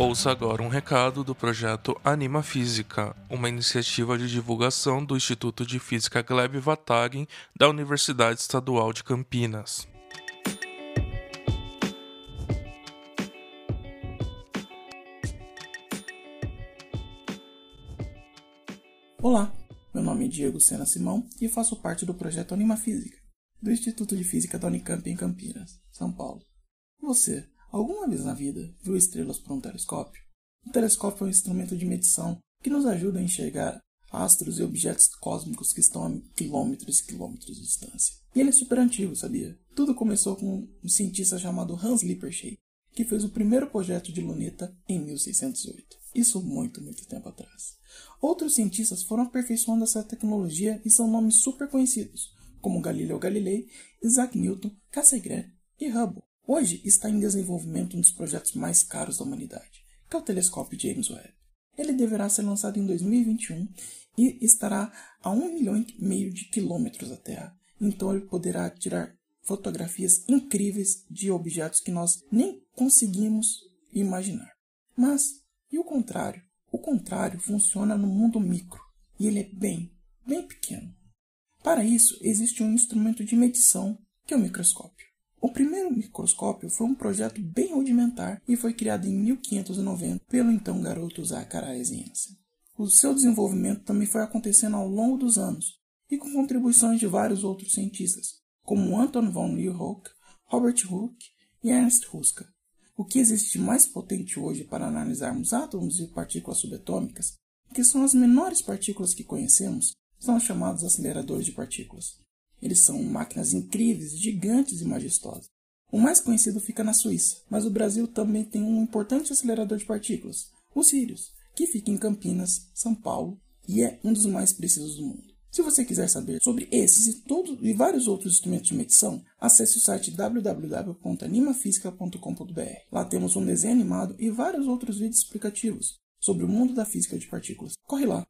Ouça agora um recado do projeto Anima Física, uma iniciativa de divulgação do Instituto de Física Gleb Vatagen da Universidade Estadual de Campinas. Olá, meu nome é Diego Sena Simão e faço parte do projeto Anima Física, do Instituto de Física da Unicamp em Campinas, São Paulo. Você, alguma vez na vida, viu estrelas por um telescópio? O telescópio é um instrumento de medição que nos ajuda a enxergar astros e objetos cósmicos que estão a quilômetros e quilômetros de distância. E ele é super antigo, sabia? Tudo começou com um cientista chamado Hans Lippershey, que fez o primeiro projeto de luneta em 1608. Isso muito, muito tempo atrás. Outros cientistas foram aperfeiçoando essa tecnologia e são nomes super conhecidos, como Galileu Galilei, Isaac Newton, Cassegrain e Hubble. Hoje está em desenvolvimento um dos projetos mais caros da humanidade, que é o telescópio James Webb. Ele deverá ser lançado em 2021 e estará a um milhão e meio de quilômetros da Terra, então ele poderá tirar fotografias incríveis de objetos que nós nem conseguimos imaginar. Mas e o contrário? O contrário funciona no mundo micro e ele é bem, bem pequeno. Para isso, existe um instrumento de medição que é o microscópio. O primeiro microscópio foi um projeto bem rudimentar e foi criado em 1590 pelo então garoto Zacharias Janssen. O seu desenvolvimento também foi acontecendo ao longo dos anos e com contribuições de vários outros cientistas, como Anton von Leeuwenhoek, Robert Hooke e Ernst Ruska. O que existe mais potente hoje para analisarmos átomos e partículas subatômicas, que são as menores partículas que conhecemos, são os chamados aceleradores de partículas. Eles são máquinas incríveis, gigantes e majestosas. O mais conhecido fica na Suíça, mas o Brasil também tem um importante acelerador de partículas, o Sirius, que fica em Campinas, São Paulo, e é um dos mais precisos do mundo. Se você quiser saber sobre esses e, todos, e vários outros instrumentos de medição, acesse o site www.animafísica.com.br. Lá temos um desenho animado e vários outros vídeos explicativos sobre o mundo da física de partículas. Corre lá!